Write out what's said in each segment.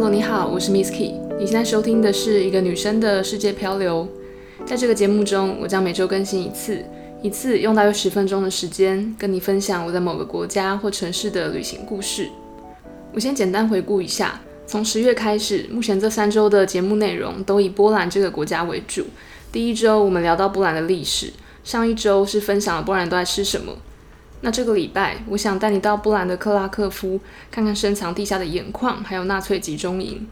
Hello，你好，我是 Miss Key。你现在收听的是一个女生的世界漂流。在这个节目中，我将每周更新一次，一次用大约十分钟的时间，跟你分享我在某个国家或城市的旅行故事。我先简单回顾一下，从十月开始，目前这三周的节目内容都以波兰这个国家为主。第一周我们聊到波兰的历史，上一周是分享了波兰都在吃什么。那这个礼拜，我想带你到波兰的克拉科夫，看看深藏地下的盐矿，还有纳粹集中营。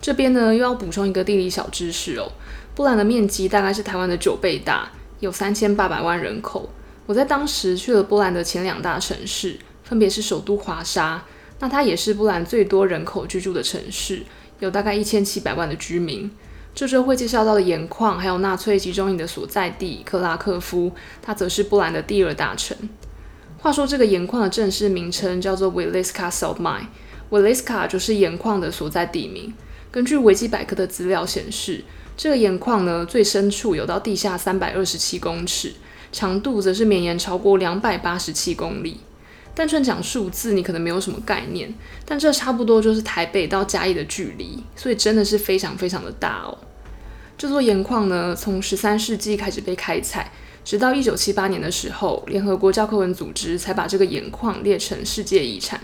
这边呢，又要补充一个地理小知识哦。波兰的面积大概是台湾的九倍大，有三千八百万人口。我在当时去了波兰的前两大城市，分别是首都华沙，那它也是波兰最多人口居住的城市，有大概一千七百万的居民。这周会介绍到的盐矿，还有纳粹集中营的所在地克拉科夫，它则是波兰的第二大城。话说这个盐矿的正式名称叫做 Williska Salt Mine，Williska 就是盐矿的所在地名。根据维基百科的资料显示，这个盐矿呢，最深处有到地下三百二十七公尺，长度则是绵延超过两百八十七公里。单纯讲数字，你可能没有什么概念，但这差不多就是台北到嘉义的距离，所以真的是非常非常的大哦。这座盐矿呢，从十三世纪开始被开采。直到一九七八年的时候，联合国教科文组织才把这个盐矿列成世界遗产。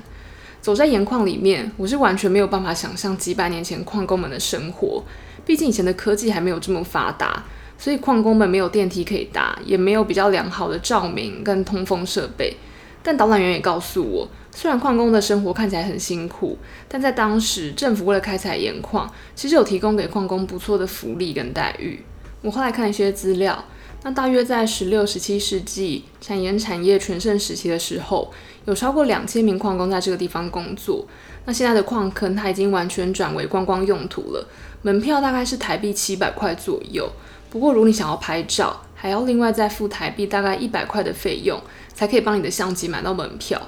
走在盐矿里面，我是完全没有办法想象几百年前矿工们的生活。毕竟以前的科技还没有这么发达，所以矿工们没有电梯可以搭，也没有比较良好的照明跟通风设备。但导览员也告诉我，虽然矿工的生活看起来很辛苦，但在当时政府为了开采盐矿，其实有提供给矿工不错的福利跟待遇。我后来看一些资料。那大约在十六、十七世纪产盐产业全盛时期的时候，有超过两千名矿工在这个地方工作。那现在的矿坑它已经完全转为观光用途了，门票大概是台币七百块左右。不过如果你想要拍照，还要另外再付台币大概一百块的费用，才可以帮你的相机买到门票。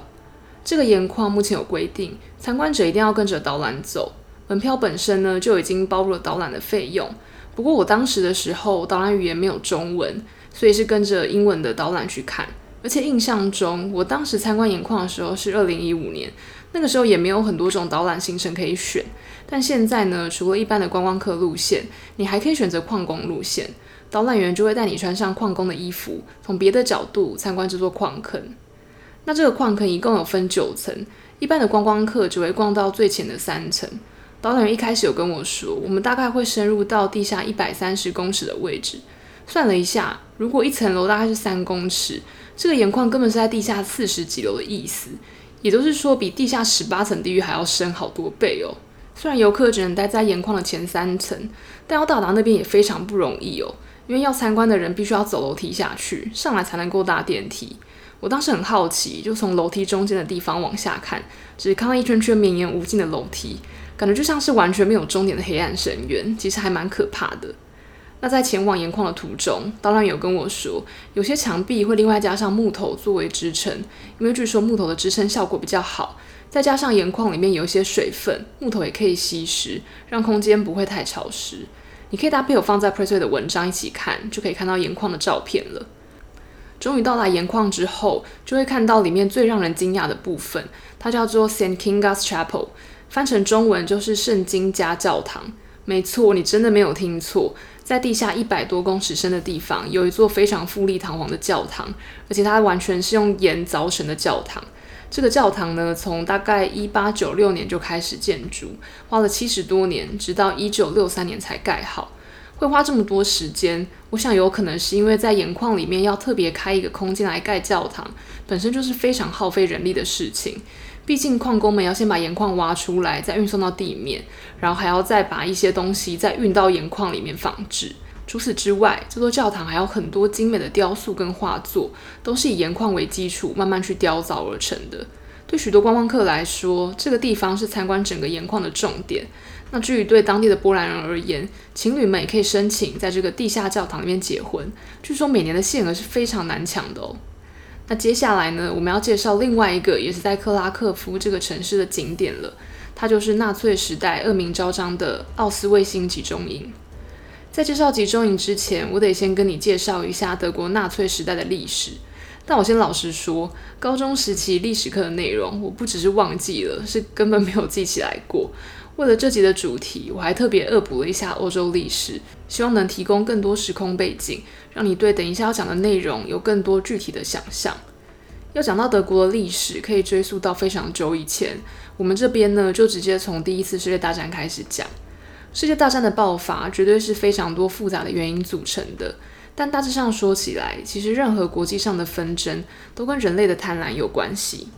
这个盐矿目前有规定，参观者一定要跟着导览走，门票本身呢就已经包入了导览的费用。不过我当时的时候，导览语言没有中文，所以是跟着英文的导览去看。而且印象中，我当时参观盐矿的时候是二零一五年，那个时候也没有很多种导览行程可以选。但现在呢，除了一般的观光客路线，你还可以选择矿工路线，导览员就会带你穿上矿工的衣服，从别的角度参观这座矿坑。那这个矿坑一共有分九层，一般的观光客只会逛到最浅的三层。导览员一开始有跟我说，我们大概会深入到地下一百三十公尺的位置。算了一下，如果一层楼大概是三公尺，这个盐矿根本是在地下四十几楼的意思，也就是说比地下十八层地狱还要深好多倍哦。虽然游客只能待在盐矿的前三层，但要到达那边也非常不容易哦，因为要参观的人必须要走楼梯下去，上来才能够搭电梯。我当时很好奇，就从楼梯中间的地方往下看，只看到一圈圈绵延无尽的楼梯。感觉就像是完全没有终点的黑暗深渊，其实还蛮可怕的。那在前往盐矿的途中，导览有跟我说，有些墙壁会另外加上木头作为支撑，因为据说木头的支撑效果比较好。再加上盐矿里面有一些水分，木头也可以吸湿，让空间不会太潮湿。你可以搭配我放在 p r e s e 的文章一起看，就可以看到盐矿的照片了。终于到达盐矿之后，就会看到里面最让人惊讶的部分，它叫做 Saint Kinga's Chapel。翻成中文就是圣经家教堂。没错，你真的没有听错，在地下一百多公尺深的地方，有一座非常富丽堂皇的教堂，而且它完全是用盐凿成的教堂。这个教堂呢，从大概一八九六年就开始建筑，花了七十多年，直到一九六三年才盖好。会花这么多时间，我想有可能是因为在盐矿里面要特别开一个空间来盖教堂，本身就是非常耗费人力的事情。毕竟矿工们要先把盐矿挖出来，再运送到地面，然后还要再把一些东西再运到盐矿里面放置。除此之外，这座教堂还有很多精美的雕塑跟画作，都是以盐矿为基础慢慢去雕凿而成的。对许多观光客来说，这个地方是参观整个盐矿的重点。那至于对当地的波兰人而言，情侣们也可以申请在这个地下教堂里面结婚。据说每年的限额是非常难抢的哦。那接下来呢，我们要介绍另外一个也是在克拉克夫这个城市的景点了，它就是纳粹时代恶名昭彰的奥斯卫辛集中营。在介绍集中营之前，我得先跟你介绍一下德国纳粹时代的历史。但我先老实说，高中时期历史课的内容，我不只是忘记了，是根本没有记起来过。为了这集的主题，我还特别恶补了一下欧洲历史，希望能提供更多时空背景，让你对等一下要讲的内容有更多具体的想象。要讲到德国的历史，可以追溯到非常久以前。我们这边呢，就直接从第一次世界大战开始讲。世界大战的爆发，绝对是非常多复杂的原因组成的。但大致上说起来，其实任何国际上的纷争，都跟人类的贪婪有关系。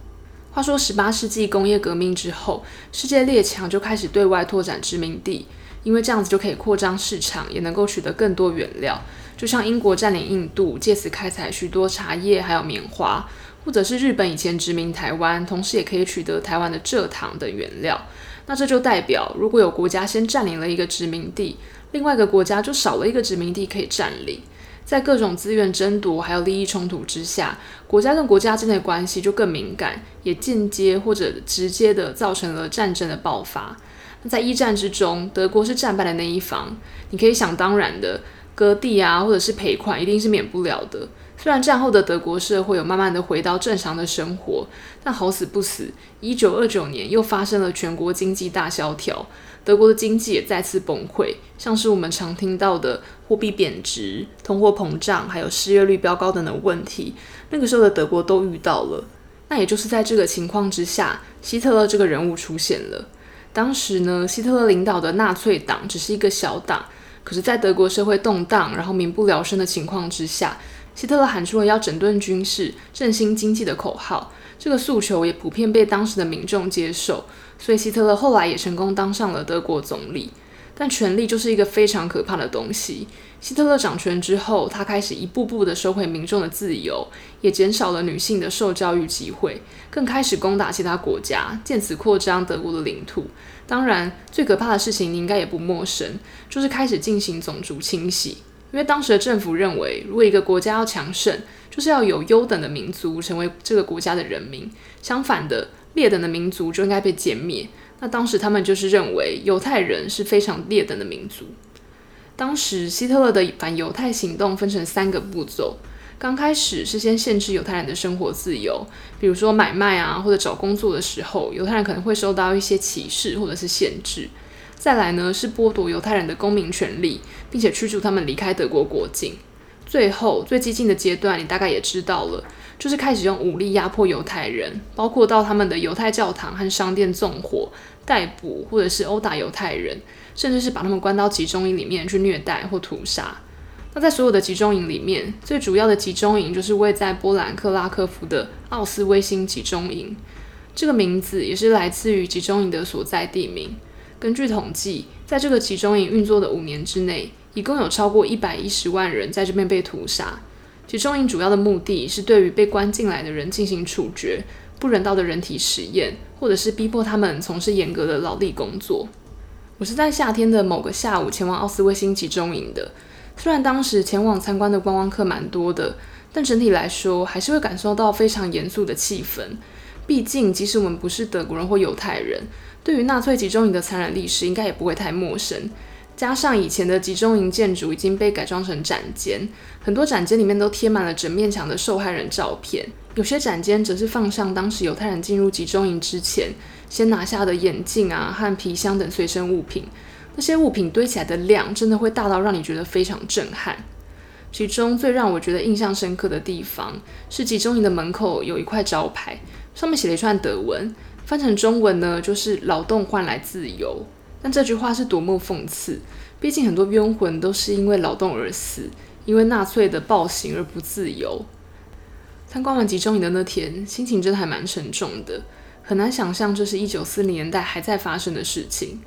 话说，十八世纪工业革命之后，世界列强就开始对外拓展殖民地，因为这样子就可以扩张市场，也能够取得更多原料。就像英国占领印度，借此开采许多茶叶还有棉花。或者是日本以前殖民台湾，同时也可以取得台湾的蔗糖等原料。那这就代表，如果有国家先占领了一个殖民地，另外一个国家就少了一个殖民地可以占领。在各种资源争夺还有利益冲突之下，国家跟国家之间的关系就更敏感，也间接或者直接的造成了战争的爆发。那在一战之中，德国是战败的那一方，你可以想当然的，割地啊，或者是赔款，一定是免不了的。虽然战后的德国社会有慢慢的回到正常的生活，但好死不死，一九二九年又发生了全国经济大萧条，德国的经济也再次崩溃，像是我们常听到的货币贬值、通货膨胀，还有失业率飙高等等问题，那个时候的德国都遇到了。那也就是在这个情况之下，希特勒这个人物出现了。当时呢，希特勒领导的纳粹党只是一个小党，可是，在德国社会动荡，然后民不聊生的情况之下。希特勒喊出了要整顿军事、振兴经济的口号，这个诉求也普遍被当时的民众接受，所以希特勒后来也成功当上了德国总理。但权力就是一个非常可怕的东西。希特勒掌权之后，他开始一步步的收回民众的自由，也减少了女性的受教育机会，更开始攻打其他国家，借此扩张德国的领土。当然，最可怕的事情你应该也不陌生，就是开始进行种族清洗。因为当时的政府认为，如果一个国家要强盛，就是要有优等的民族成为这个国家的人民；相反的，劣等的民族就应该被歼灭。那当时他们就是认为犹太人是非常劣等的民族。当时希特勒的反犹太行动分成三个步骤：刚开始是先限制犹太人的生活自由，比如说买卖啊，或者找工作的时候，犹太人可能会受到一些歧视或者是限制。再来呢，是剥夺犹太人的公民权利，并且驱逐他们离开德国国境。最后最激进的阶段，你大概也知道了，就是开始用武力压迫犹太人，包括到他们的犹太教堂和商店纵火、逮捕或者是殴打犹太人，甚至是把他们关到集中营里面去虐待或屠杀。那在所有的集中营里面，最主要的集中营就是位在波兰克拉科夫的奥斯威辛集中营，这个名字也是来自于集中营的所在地名。根据统计，在这个集中营运作的五年之内，一共有超过一百一十万人在这边被屠杀。集中营主要的目的是对于被关进来的人进行处决、不人道的人体实验，或者是逼迫他们从事严格的劳力工作。我是在夏天的某个下午前往奥斯威辛集中营的，虽然当时前往参观的观光客蛮多的，但整体来说还是会感受到非常严肃的气氛。毕竟，即使我们不是德国人或犹太人。对于纳粹集中营的残忍历史，应该也不会太陌生。加上以前的集中营建筑已经被改装成展间，很多展间里面都贴满了整面墙的受害人照片。有些展间则是放上当时犹太人进入集中营之前先拿下的眼镜啊和皮箱等随身物品。那些物品堆起来的量，真的会大到让你觉得非常震撼。其中最让我觉得印象深刻的地方，是集中营的门口有一块招牌，上面写了一串德文。翻成中文呢，就是“劳动换来自由”。但这句话是多么讽刺！毕竟很多冤魂都是因为劳动而死，因为纳粹的暴行而不自由。参观完集中营的那天，心情真的还蛮沉重的，很难想象这是一九四零年代还在发生的事情。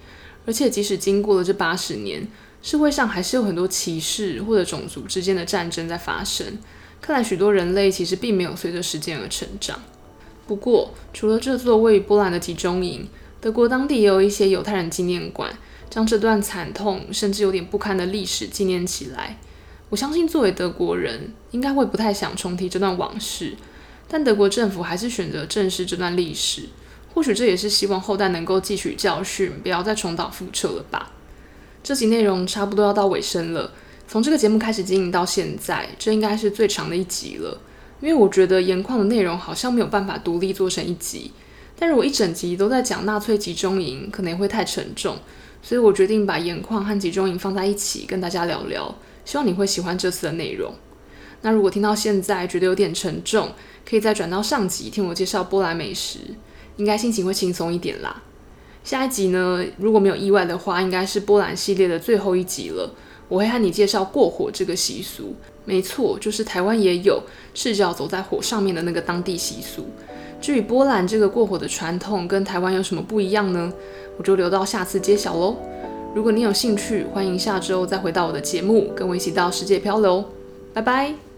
而且即使经过了这八十年，社会上还是有很多歧视或者种族之间的战争在发生。看来许多人类其实并没有随着时间而成长。不过，除了这座位于波兰的集中营，德国当地也有一些犹太人纪念馆，将这段惨痛甚至有点不堪的历史纪念起来。我相信，作为德国人，应该会不太想重提这段往事，但德国政府还是选择正视这段历史。或许这也是希望后代能够汲取教训，不要再重蹈覆辙了吧。这集内容差不多要到尾声了，从这个节目开始经营到现在，这应该是最长的一集了。因为我觉得盐矿的内容好像没有办法独立做成一集，但如果一整集都在讲纳粹集中营，可能会太沉重，所以我决定把盐矿和集中营放在一起跟大家聊聊，希望你会喜欢这次的内容。那如果听到现在觉得有点沉重，可以再转到上集听我介绍波兰美食，应该心情会轻松一点啦。下一集呢，如果没有意外的话，应该是波兰系列的最后一集了。我会和你介绍过火这个习俗，没错，就是台湾也有赤脚走在火上面的那个当地习俗。至于波兰这个过火的传统跟台湾有什么不一样呢？我就留到下次揭晓喽。如果你有兴趣，欢迎下周再回到我的节目，跟我一起到世界漂流。拜拜。